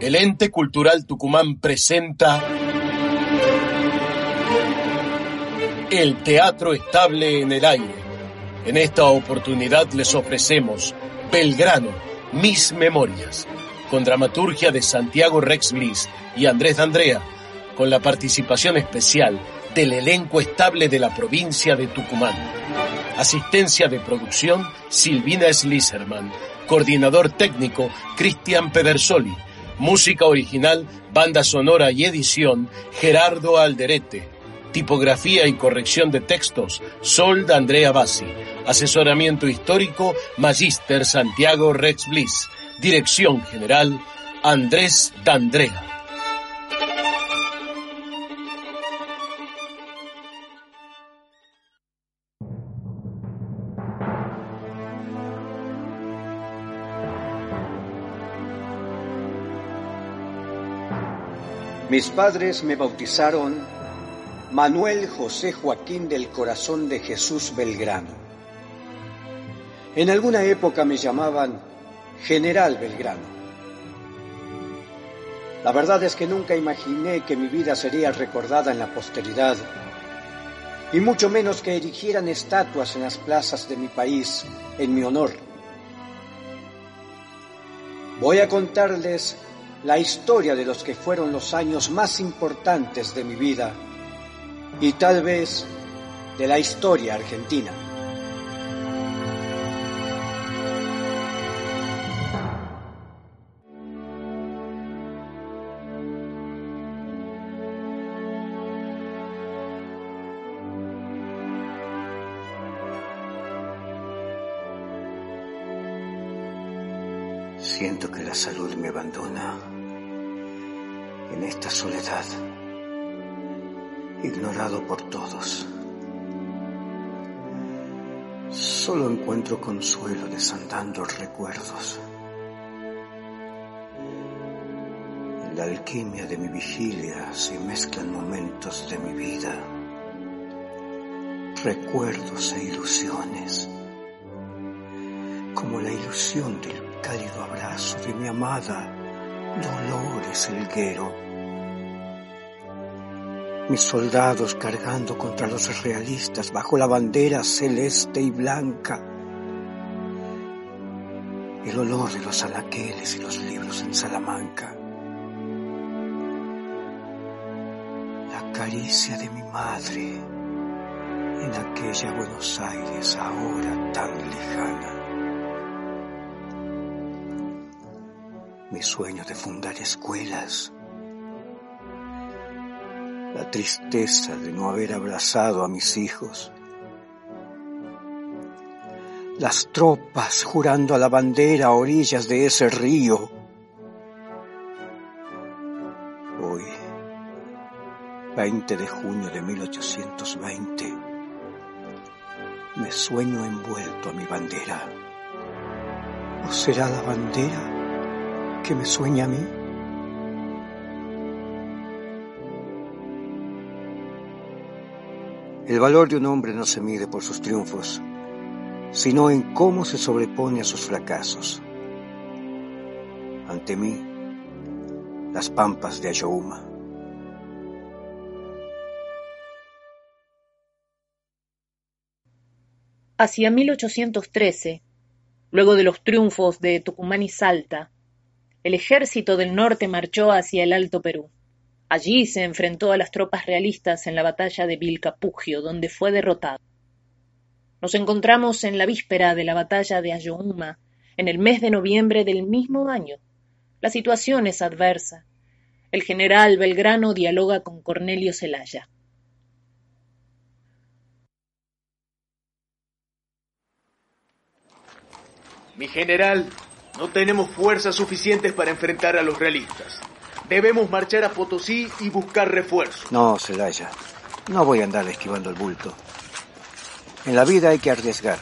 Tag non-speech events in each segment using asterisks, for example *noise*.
El ente cultural Tucumán presenta el Teatro Estable en el Aire. En esta oportunidad les ofrecemos Belgrano, Mis Memorias, con dramaturgia de Santiago Rex Bliss y Andrés D'Andrea, con la participación especial del elenco estable de la provincia de Tucumán. Asistencia de producción Silvina Slisserman. Coordinador técnico Cristian Pedersoli. Música original, banda sonora y edición Gerardo Alderete. Tipografía y corrección de textos Sol de Andrea Bassi. Asesoramiento histórico Magister Santiago Rex Bliss. Dirección general Andrés D'Andrea. Mis padres me bautizaron Manuel José Joaquín del Corazón de Jesús Belgrano. En alguna época me llamaban General Belgrano. La verdad es que nunca imaginé que mi vida sería recordada en la posteridad, y mucho menos que erigieran estatuas en las plazas de mi país en mi honor. Voy a contarles la historia de los que fueron los años más importantes de mi vida y tal vez de la historia argentina. Ignorado por todos. Solo encuentro consuelo desandando recuerdos. En la alquimia de mi vigilia se mezclan momentos de mi vida, recuerdos e ilusiones, como la ilusión del cálido abrazo de mi amada Dolores Elguero mis soldados cargando contra los realistas bajo la bandera celeste y blanca, el olor de los alaqueles y los libros en Salamanca, la caricia de mi madre en aquella Buenos Aires ahora tan lejana. Mi sueño de fundar escuelas la tristeza de no haber abrazado a mis hijos, las tropas jurando a la bandera a orillas de ese río. Hoy, 20 de junio de 1820, me sueño envuelto a mi bandera. ¿O será la bandera que me sueña a mí? El valor de un hombre no se mide por sus triunfos, sino en cómo se sobrepone a sus fracasos. Ante mí, las pampas de Ayohuma. Hacia 1813, luego de los triunfos de Tucumán y Salta, el ejército del norte marchó hacia el Alto Perú. Allí se enfrentó a las tropas realistas en la batalla de Vilcapugio, donde fue derrotado. Nos encontramos en la víspera de la batalla de Ayohuma, en el mes de noviembre del mismo año. La situación es adversa. El general Belgrano dialoga con Cornelio Celaya. Mi general, no tenemos fuerzas suficientes para enfrentar a los realistas. Debemos marchar a Potosí y buscar refuerzos. No, Celaya. No voy a andar esquivando el bulto. En la vida hay que arriesgar.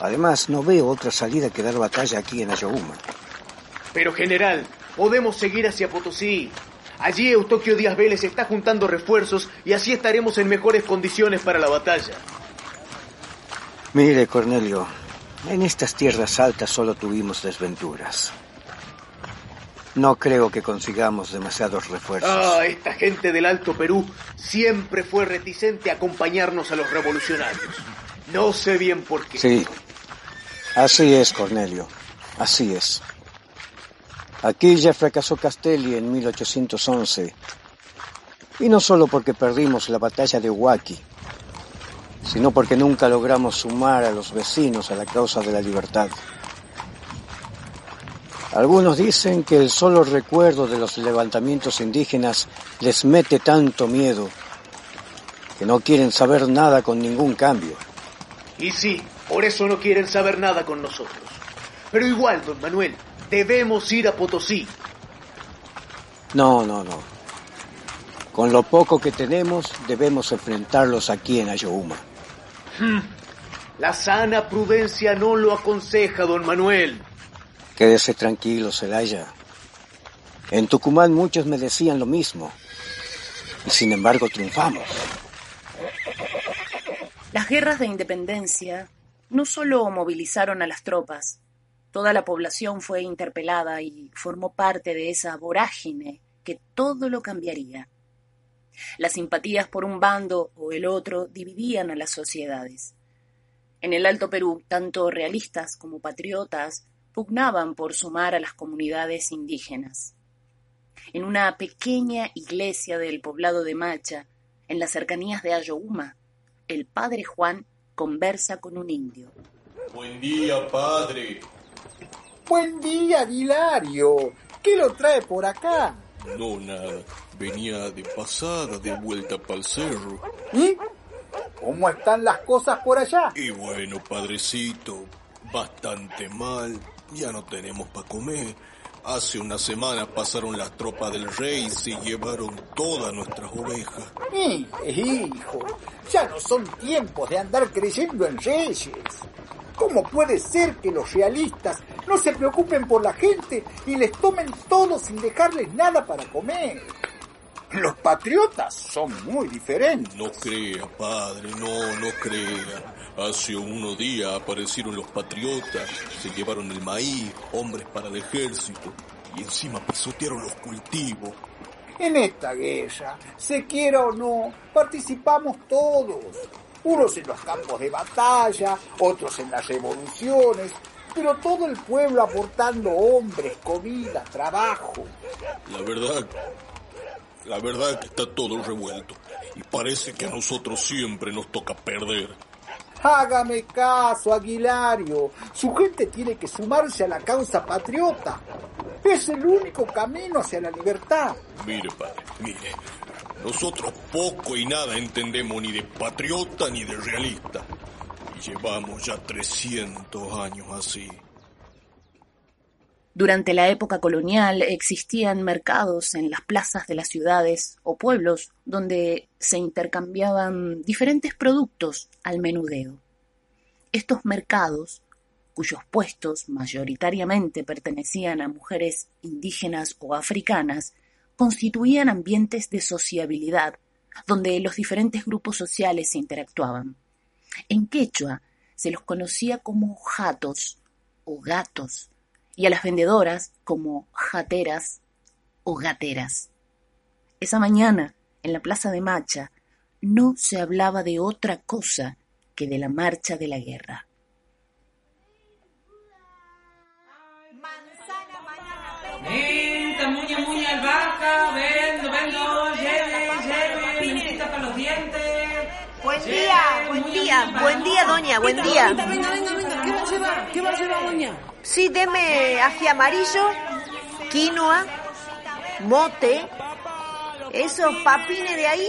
Además, no veo otra salida que dar batalla aquí en Ayohuma. Pero, general, podemos seguir hacia Potosí. Allí Eustoquio Díaz Vélez está juntando refuerzos y así estaremos en mejores condiciones para la batalla. Mire, Cornelio, En estas tierras altas solo tuvimos desventuras. No creo que consigamos demasiados refuerzos. Ah, esta gente del Alto Perú siempre fue reticente a acompañarnos a los revolucionarios. No sé bien por qué. Sí, así es, Cornelio. Así es. Aquí ya fracasó Castelli en 1811. Y no solo porque perdimos la batalla de Huaki, sino porque nunca logramos sumar a los vecinos a la causa de la libertad. Algunos dicen que el solo recuerdo de los levantamientos indígenas les mete tanto miedo que no quieren saber nada con ningún cambio. Y sí, por eso no quieren saber nada con nosotros. Pero igual, don Manuel, debemos ir a Potosí. No, no, no. Con lo poco que tenemos, debemos enfrentarlos aquí en Ayohuma. Hmm. La sana prudencia no lo aconseja, don Manuel. Quédese tranquilo, Celaya. En Tucumán muchos me decían lo mismo. Y sin embargo triunfamos. Las guerras de independencia no solo movilizaron a las tropas, toda la población fue interpelada y formó parte de esa vorágine que todo lo cambiaría. Las simpatías por un bando o el otro dividían a las sociedades. En el Alto Perú, tanto realistas como patriotas pugnaban por sumar a las comunidades indígenas. En una pequeña iglesia del poblado de Macha, en las cercanías de Ayohuma, el padre Juan conversa con un indio. Buen día, padre. Buen día, Hilario. ¿Qué lo trae por acá? No, nada. Venía de pasada, de vuelta para el cerro. ¿Y? ¿Cómo están las cosas por allá? Y bueno, padrecito, bastante mal. Ya no tenemos para comer. Hace una semana pasaron las tropas del rey y se llevaron todas nuestras ovejas. hijo, ya no son tiempos de andar creyendo en reyes. ¿Cómo puede ser que los realistas no se preocupen por la gente y les tomen todo sin dejarles nada para comer? Los patriotas son muy diferentes. No crea, padre, no, no crea. Hace unos días aparecieron los patriotas, se llevaron el maíz, hombres para el ejército y encima pisotearon los cultivos. En esta guerra, se quiera o no, participamos todos. Unos en los campos de batalla, otros en las revoluciones, pero todo el pueblo aportando hombres, comida, trabajo. La verdad, la verdad es que está todo revuelto y parece que a nosotros siempre nos toca perder. Hágame caso, Aguilario. Su gente tiene que sumarse a la causa patriota. Es el único camino hacia la libertad. Mire, padre, mire. Nosotros poco y nada entendemos ni de patriota ni de realista. Y llevamos ya 300 años así. Durante la época colonial existían mercados en las plazas de las ciudades o pueblos donde se intercambiaban diferentes productos al menudeo. Estos mercados, cuyos puestos mayoritariamente pertenecían a mujeres indígenas o africanas, constituían ambientes de sociabilidad donde los diferentes grupos sociales interactuaban. En quechua se los conocía como jatos o gatos y a las vendedoras como jateras o gateras. Esa mañana, en la plaza de Macha, no se hablaba de otra cosa que de la marcha de la guerra. Venta, muña, muña, albahaca, vendo, vendo, lleve, lleve, para los dientes. Buen día, buen día, buen día, doña, buen día. Venga, venga, llevar? ¿Qué va a llevar, doña? Sí, deme ají amarillo, quinoa, mote, esos papines de ahí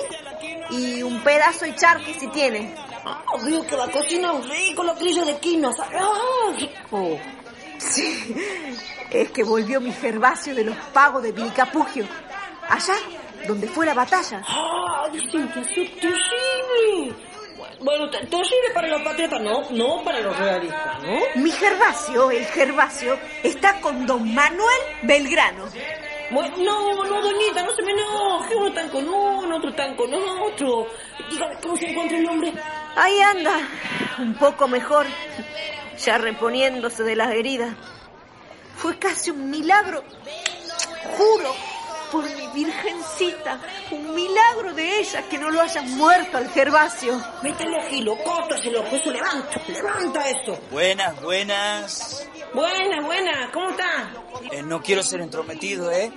y un pedazo de charqui si tiene. Oh, veo que la cocina es rico, la grilla de quinoa. ¡Ah, rico! Sí, es que volvió mi Gervasio de los pagos de Vilcapugio. Allá, donde fue la batalla. ¡Ah, dicen que es terrible! Bueno, terrible para los patriotas, no, no para los realistas, ¿no? Mi Gervasio, el Gervasio, está con don Manuel Belgrano. Bueno, no, no, doñita, no se me enoje. Uno están con uno, otro están con otro. Dígame, ¿cómo se encuentra el hombre? Ahí anda, un poco mejor. ya reponiéndose de las heridas. Fue casi un milagro, juro, por mi virgencita, un milagro de ella que no lo hayan muerto al Gervasio. Métele gilo, córtaselo, pues levanta, levanta eso. Buenas, buenas. Buena, buena, ¿cómo está? Eh, no quiero ser entrometido, ¿eh?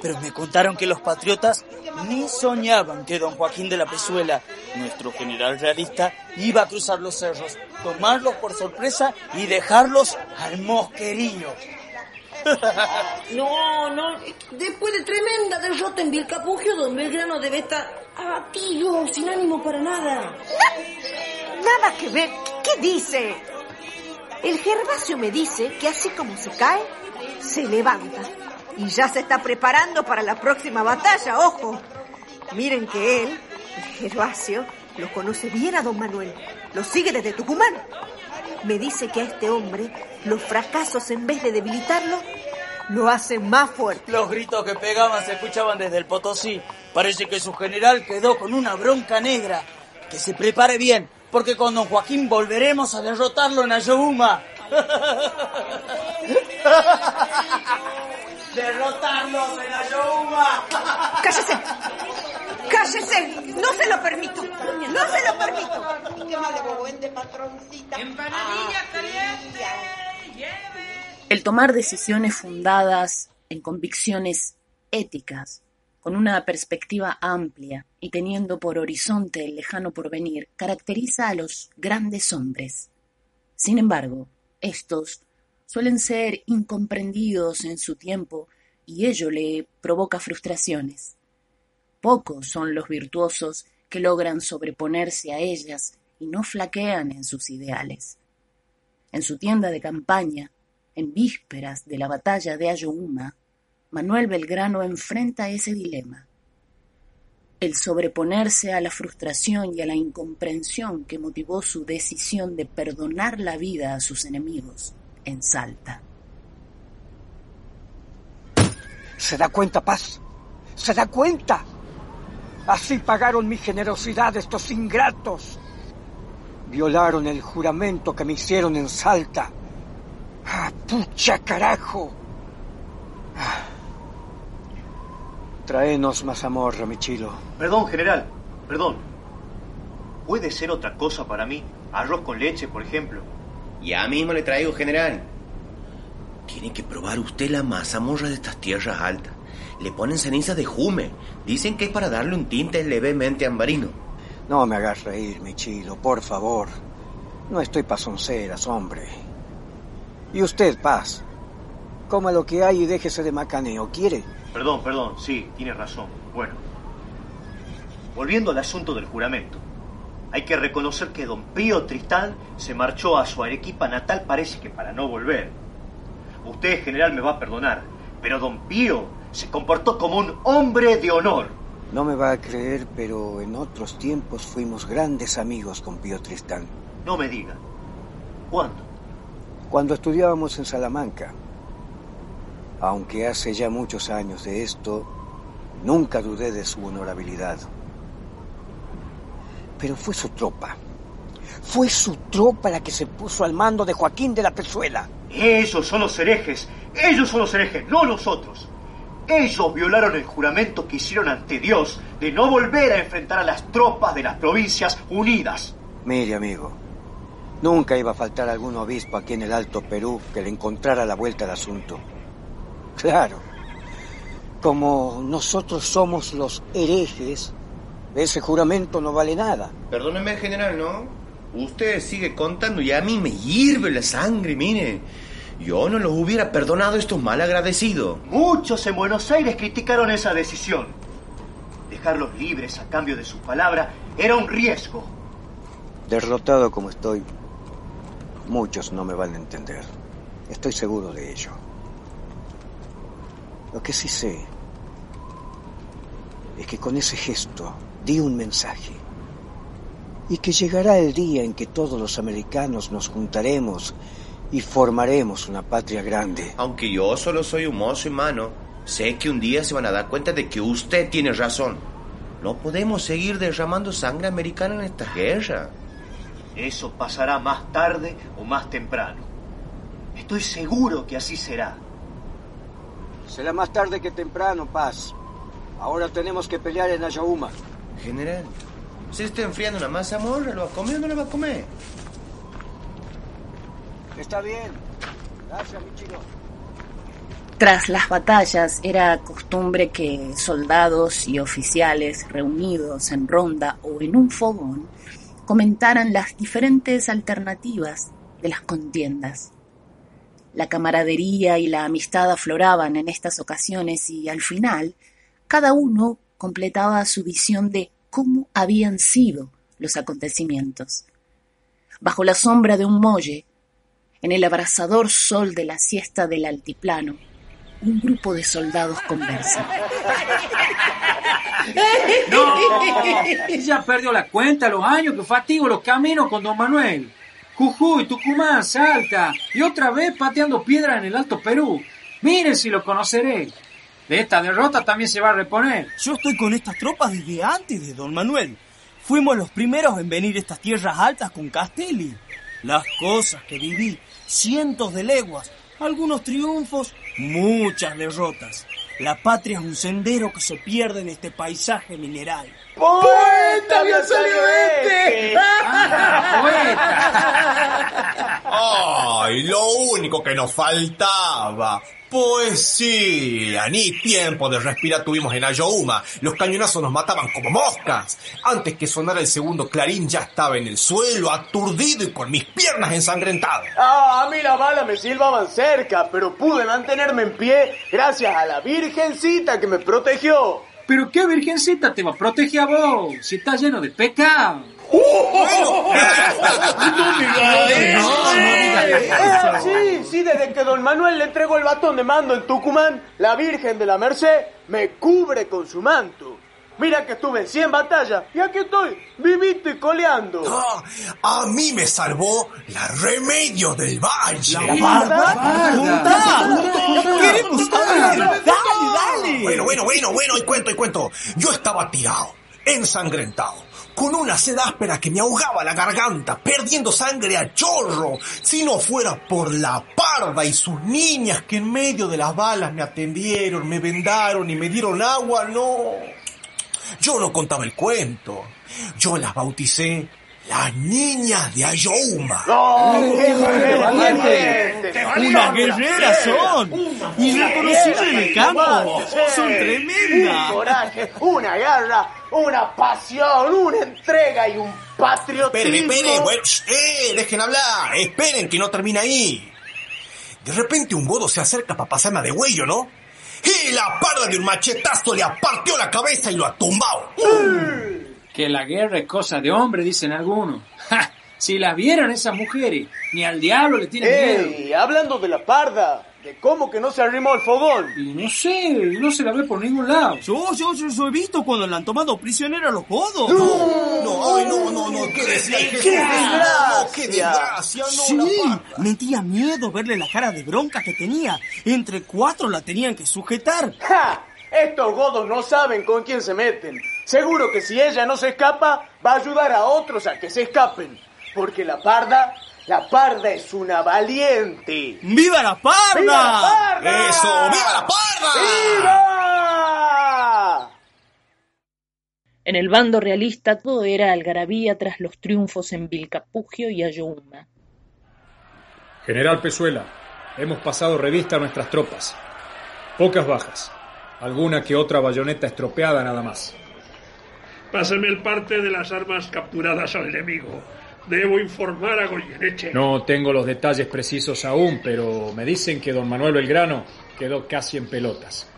Pero me contaron que los patriotas ni soñaban que don Joaquín de la Pezuela, nuestro general realista, iba a cruzar los cerros, tomarlos por sorpresa y dejarlos al mosquerillo. No, no, después de tremenda derrota en Vilcapugio, don Belgrano debe estar abatido, sin ánimo para nada. Nada que ver. ¿Qué dice? El Gervasio me dice que así como se cae, se levanta. Y ya se está preparando para la próxima batalla, ojo. Miren que él, el Gervasio, lo conoce bien a don Manuel. Lo sigue desde Tucumán. Me dice que a este hombre los fracasos, en vez de debilitarlo, lo hacen más fuerte. Los gritos que pegaban se escuchaban desde el Potosí. Parece que su general quedó con una bronca negra. Que se prepare bien, porque con don Joaquín volveremos a derrotarlo en Ayohuma. *laughs* ¡Derrotarlo en Ayohuma! ¡Cállese! ¡Cállese! ¡No se lo permito! ¡No se lo permito! El tomar decisiones fundadas en convicciones éticas, con una perspectiva amplia y teniendo por horizonte el lejano porvenir, caracteriza a los grandes hombres. Sin embargo, estos suelen ser incomprendidos en su tiempo y ello le provoca frustraciones. Pocos son los virtuosos que logran sobreponerse a ellas y no flaquean en sus ideales. En su tienda de campaña, en vísperas de la batalla de Ayohuma, Manuel Belgrano enfrenta ese dilema. El sobreponerse a la frustración y a la incomprensión que motivó su decisión de perdonar la vida a sus enemigos en Salta. ¿Se da cuenta, Paz? ¿Se da cuenta? Así pagaron mi generosidad estos ingratos. Violaron el juramento que me hicieron en Salta. ¡Ah, pucha carajo! Ah. Traenos más amor, mi chilo. Perdón, general, perdón. ¿Puede ser otra cosa para mí? Arroz con leche, por ejemplo. Ya mismo le traigo, general. Tiene que probar usted la mazamorra de estas tierras altas. Le ponen ceniza de jume. Dicen que es para darle un tinte levemente ambarino. No me hagas reír, mi chilo, por favor. No estoy pasonceras, hombre. Y usted, Paz, coma lo que hay y déjese de macaneo, ¿quiere? Perdón, perdón, sí, tiene razón. Bueno, volviendo al asunto del juramento. Hay que reconocer que don Pío Tristán se marchó a su Arequipa natal, parece que para no volver. Usted, general, me va a perdonar, pero don Pío se comportó como un hombre de honor. No me va a creer, pero en otros tiempos fuimos grandes amigos con Pío Tristán. No me diga. ¿Cuándo? Cuando estudiábamos en Salamanca. Aunque hace ya muchos años de esto, nunca dudé de su honorabilidad. Pero fue su tropa. Fue su tropa la que se puso al mando de Joaquín de la Pezuela. Ellos son los herejes. Ellos son los herejes, no nosotros. Ellos violaron el juramento que hicieron ante Dios de no volver a enfrentar a las tropas de las provincias unidas. Mire, amigo, nunca iba a faltar algún obispo aquí en el Alto Perú que le encontrara la vuelta al asunto. Claro, como nosotros somos los herejes, ese juramento no vale nada. Perdóneme, general, ¿no? Usted sigue contando y a mí me hierve la sangre, mire. Yo no los hubiera perdonado a estos malagradecidos. Muchos en Buenos Aires criticaron esa decisión. Dejarlos libres a cambio de su palabra era un riesgo. Derrotado como estoy, muchos no me van a entender. Estoy seguro de ello. Lo que sí sé es que con ese gesto di un mensaje y que llegará el día en que todos los americanos nos juntaremos y formaremos una patria grande. Aunque yo solo soy un mozo y mano, sé que un día se van a dar cuenta de que usted tiene razón. No podemos seguir derramando sangre americana en esta guerra. Eso pasará más tarde o más temprano. Estoy seguro que así será. Será más tarde que temprano, Paz. Ahora tenemos que pelear en Ayauma. General, se está enfriando una mazamorra, ¿lo va a comer o no lo va a comer? Está bien. Gracias, mi chico. Tras las batallas era costumbre que soldados y oficiales reunidos en ronda o en un fogón comentaran las diferentes alternativas de las contiendas. La camaradería y la amistad afloraban en estas ocasiones y al final cada uno completaba su visión de cómo habían sido los acontecimientos. Bajo la sombra de un molle, en el abrasador sol de la siesta del altiplano, un grupo de soldados conversa. *laughs* No, ya perdió la cuenta los años que fatigo los caminos con don Manuel. Jujuy, Tucumán, Salta y otra vez pateando piedras en el Alto Perú. Miren si lo conoceré. De esta derrota también se va a reponer. Yo estoy con estas tropas desde antes de don Manuel. Fuimos los primeros en venir a estas tierras altas con Castelli. Las cosas que viví, cientos de leguas, algunos triunfos, muchas derrotas. La patria es un sendero que se pierde en este paisaje mineral. ¡Poeta había salido este! ¡Ay, lo único que nos faltaba! Poesía, ni tiempo de respirar tuvimos en Ayohuma. Los cañonazos nos mataban como moscas. Antes que sonara el segundo clarín ya estaba en el suelo, aturdido y con mis piernas ensangrentadas. Ah, a mí las balas me silbaban cerca, pero pude mantenerme en pie gracias a la Virgencita que me protegió. ¿Pero qué virgencita te va a proteger a vos si estás lleno de pecado? *laughs* Sí, sí, desde que don Manuel le entregó el batón de mando en Tucumán, la Virgen de la Merced me cubre con su manto. Mira que estuve en 100 batallas y aquí estoy, vivito y coleando. Ah, a mí me salvó la Remedio del Valle. ¡La. ¡Dale, dale! Bueno, bueno, bueno, bueno, y cuento, y cuento. Yo estaba tirado, ensangrentado, con una sed áspera que me ahogaba la garganta, perdiendo sangre a chorro, si no fuera por la parda y sus niñas que en medio de las balas me atendieron, me vendaron y me dieron agua, no. Yo no contaba el cuento. Yo las bauticé las niñas de Ayohuma. ¡Unas guerreras son! ¡Y reconocidas en el campo! ¡Son tremendas! Un coraje, una garra, una pasión, una entrega y un patriotismo. Esperen, esperen, bueno, sh- eh, dejen hablar, esperen que no termina ahí. De repente un godo se acerca para pasarme de huello, ¿no? Y la parda de un machetazo le apartió la cabeza y lo ha tumbado. Que la guerra es cosa de hombre, dicen algunos. ¡Ja! Si las vieran esas mujeres, ni al diablo le tienen miedo. ¡Ey! Hablando de la parda, de cómo que no se arrimó al fogón. Y no sé, no se la ve por ningún lado. Yo, yo, yo, yo he visto cuando la han tomado prisionera a los godos. No, ay, no, no, no, qué decía Jesús. No, qué desgracia, no, Sí, la parda. metía miedo verle la cara de bronca que tenía. Entre cuatro la tenían que sujetar. ¡Ja! Estos godos no saben con quién se meten. Seguro que si ella no se escapa, va a ayudar a otros a que se escapen. Porque la parda, la parda es una valiente. ¡Viva la parda! ¡Viva la parda! ¡Eso! ¡Viva la parda! ¡Viva! En el bando realista todo era algarabía tras los triunfos en Vilcapugio y Ayohuma. General Pezuela, hemos pasado revista a nuestras tropas. Pocas bajas. Alguna que otra bayoneta estropeada nada más. Pásame el parte de las armas capturadas al enemigo. Debo informar a Goyeneche. No tengo los detalles precisos aún, pero me dicen que don Manuel Belgrano quedó casi en pelotas.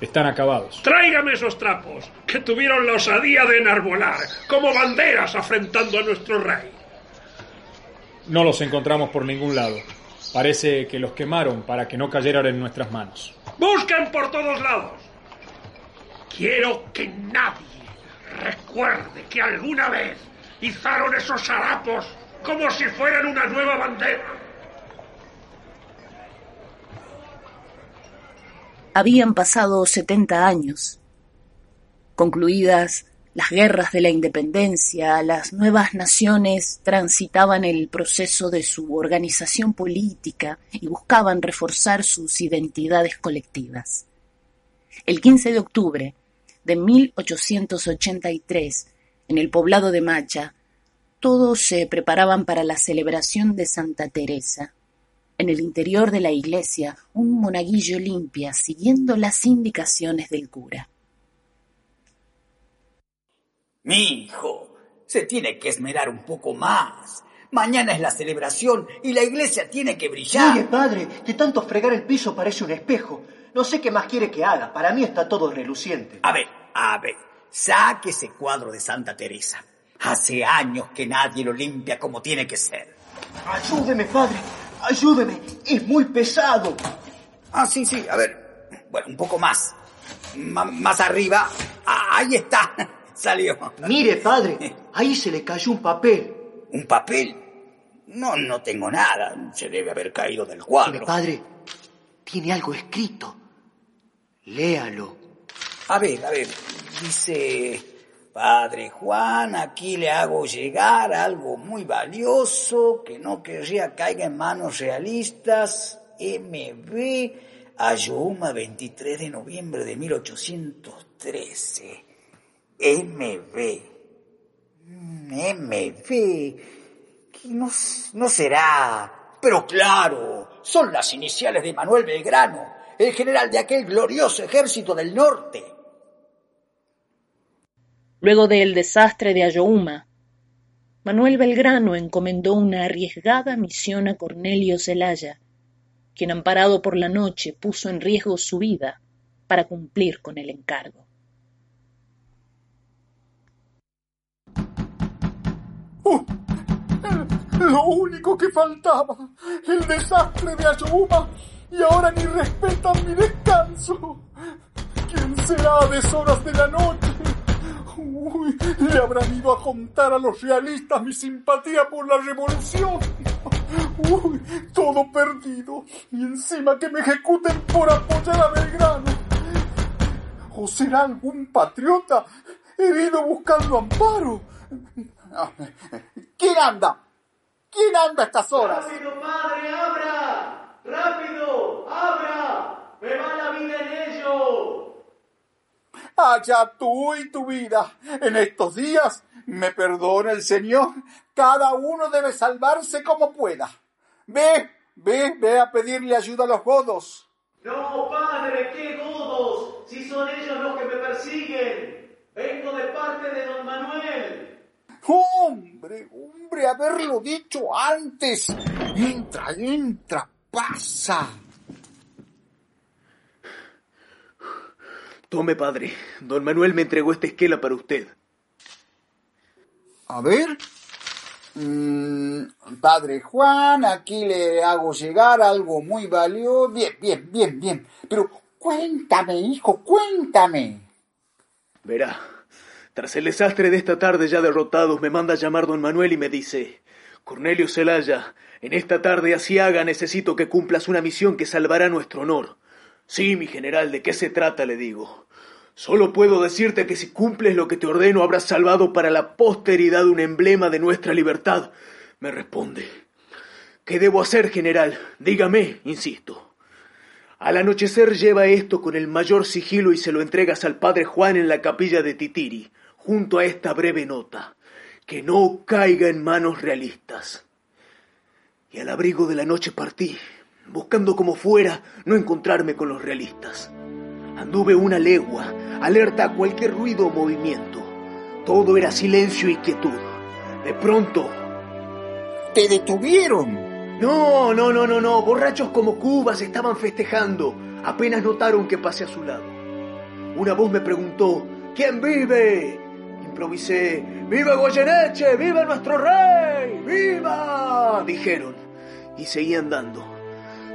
Están acabados. Tráigame esos trapos que tuvieron la osadía de enarbolar como banderas afrentando a nuestro rey. No los encontramos por ningún lado. Parece que los quemaron para que no cayeran en nuestras manos. Busquen por todos lados. Quiero que nadie recuerde que alguna vez izaron esos harapos como si fueran una nueva bandera. Habían pasado setenta años. Concluidas Las guerras de la independencia, las nuevas naciones transitaban el proceso de su organización política y buscaban reforzar sus identidades colectivas. El 15 de octubre de 1883, en el poblado de Macha, todos se preparaban para la celebración de Santa Teresa. En el interior de la iglesia, un monaguillo limpia, siguiendo las indicaciones del cura. Mi hijo, se tiene que esmerar un poco más. Mañana es la celebración y la iglesia tiene que brillar. Mire, padre, de tanto fregar el piso parece un espejo. No sé qué más quiere que haga. Para mí está todo reluciente. A ver, a ver, saque ese cuadro de Santa Teresa. Hace años que nadie lo limpia como tiene que ser. Ayúdeme, padre. Ayúdeme. Es muy pesado. Ah, sí, sí. A ver. Bueno, un poco más. M más arriba. Ah, ahí está. *laughs* Salió. Mire, padre, ahí se le cayó un papel. ¿Un papel? No, no tengo nada. Se debe haber caído del cuadro. Mire, padre, tiene algo escrito. Léalo. A ver, a ver. Dice, Padre Juan, aquí le hago llegar algo muy valioso que no querría caiga en manos realistas. MB, Ayoma, 23 de noviembre de 1813. MB. MB. No, no será. Pero claro, son las iniciales de Manuel Belgrano, el general de aquel glorioso ejército del norte. Luego del desastre de Ayohuma, Manuel Belgrano encomendó una arriesgada misión a Cornelio Zelaya, quien amparado por la noche puso en riesgo su vida para cumplir con el encargo. ¡Oh! Lo único que faltaba, el desastre de Ayohuma, y ahora ni respetan mi descanso. ¿Quién será a deshoras de la noche? Uy, le habrán ido a contar a los realistas mi simpatía por la revolución. Uy, todo perdido. Y encima que me ejecuten por apoyar a Belgrano. ¿O será algún patriota herido buscando amparo? ¿Quién anda? ¿Quién anda a estas horas? ¡Rápido, padre, abra! ¡Rápido, abra! ¡Me va la vida en ello! Allá tú y tu vida. En estos días, me perdone el Señor, cada uno debe salvarse como pueda. Ve, ve, ve a pedirle ayuda a los godos. No, padre, qué godos, si son ellos los que me persiguen. Vengo de parte de don Manuel. Hombre, hombre, haberlo dicho antes. Entra, entra, pasa. Tome, padre. Don Manuel me entregó esta esquela para usted. A ver. Mm, padre Juan, aquí le hago llegar algo muy valioso. Bien, bien, bien, bien. Pero cuéntame, hijo, cuéntame. Verá, tras el desastre de esta tarde ya derrotados, me manda a llamar don Manuel y me dice, Cornelio Celaya, en esta tarde así haga necesito que cumplas una misión que salvará nuestro honor. Sí, mi general, ¿de qué se trata? le digo. Solo puedo decirte que si cumples lo que te ordeno habrás salvado para la posteridad un emblema de nuestra libertad. Me responde. ¿Qué debo hacer, general? Dígame, insisto. Al anochecer lleva esto con el mayor sigilo y se lo entregas al padre Juan en la capilla de Titiri, junto a esta breve nota. Que no caiga en manos realistas. Y al abrigo de la noche partí, buscando como fuera no encontrarme con los realistas. Anduve una legua, alerta a cualquier ruido o movimiento. Todo era silencio y quietud. De pronto... ¿Te detuvieron? No, no, no, no, no. Borrachos como cubas estaban festejando. Apenas notaron que pasé a su lado. Una voz me preguntó, ¿quién vive? Improvisé, ¡Viva Goyeneche! ¡Viva nuestro rey! ¡Viva! Dijeron. Y seguí andando.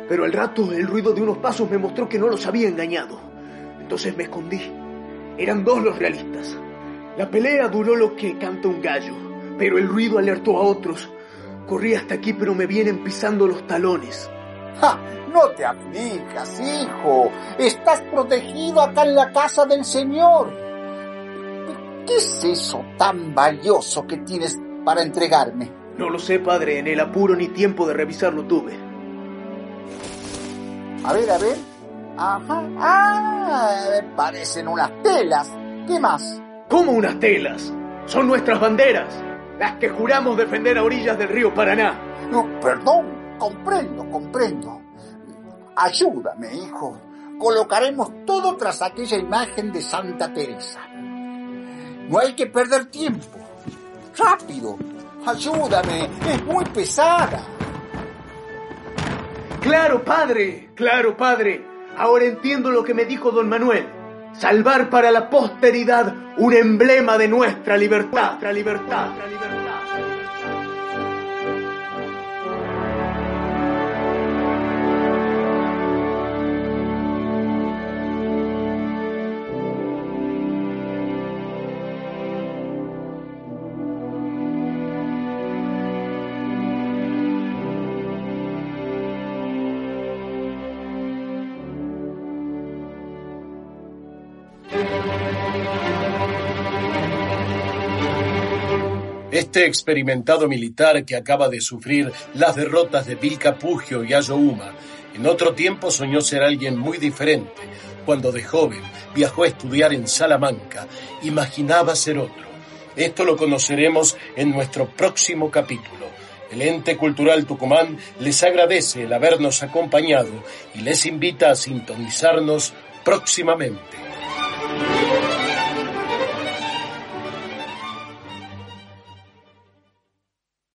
Pero al rato el ruido de unos pasos me mostró que no los había engañado. Entonces me escondí. Eran dos los realistas. La pelea duró lo que canta un gallo, pero el ruido alertó a otros. Corrí hasta aquí, pero me vienen pisando los talones. ¡Ja! No te aflijas, hijo. Estás protegido acá en la casa del Señor. ¿Qué es eso tan valioso que tienes para entregarme? No lo sé, padre. En el apuro ni tiempo de revisarlo tuve. A ver, a ver. Ajá. Ah, parecen unas telas. ¿Qué más? ¿Cómo unas telas? Son nuestras banderas, las que juramos defender a orillas del río Paraná. No, perdón, comprendo, comprendo. Ayúdame, hijo. Colocaremos todo tras aquella imagen de Santa Teresa. No hay que perder tiempo. Rápido, ayúdame, es muy pesada. Claro, padre, claro, padre. Ahora entiendo lo que me dijo don Manuel. Salvar para la posteridad un emblema de nuestra libertad. Nuestra libertad. Nuestra libertad. Este experimentado militar que acaba de sufrir las derrotas de Vilcapugio y Ayohuma, en otro tiempo soñó ser alguien muy diferente. Cuando de joven viajó a estudiar en Salamanca, imaginaba ser otro. Esto lo conoceremos en nuestro próximo capítulo. El ente cultural Tucumán les agradece el habernos acompañado y les invita a sintonizarnos próximamente.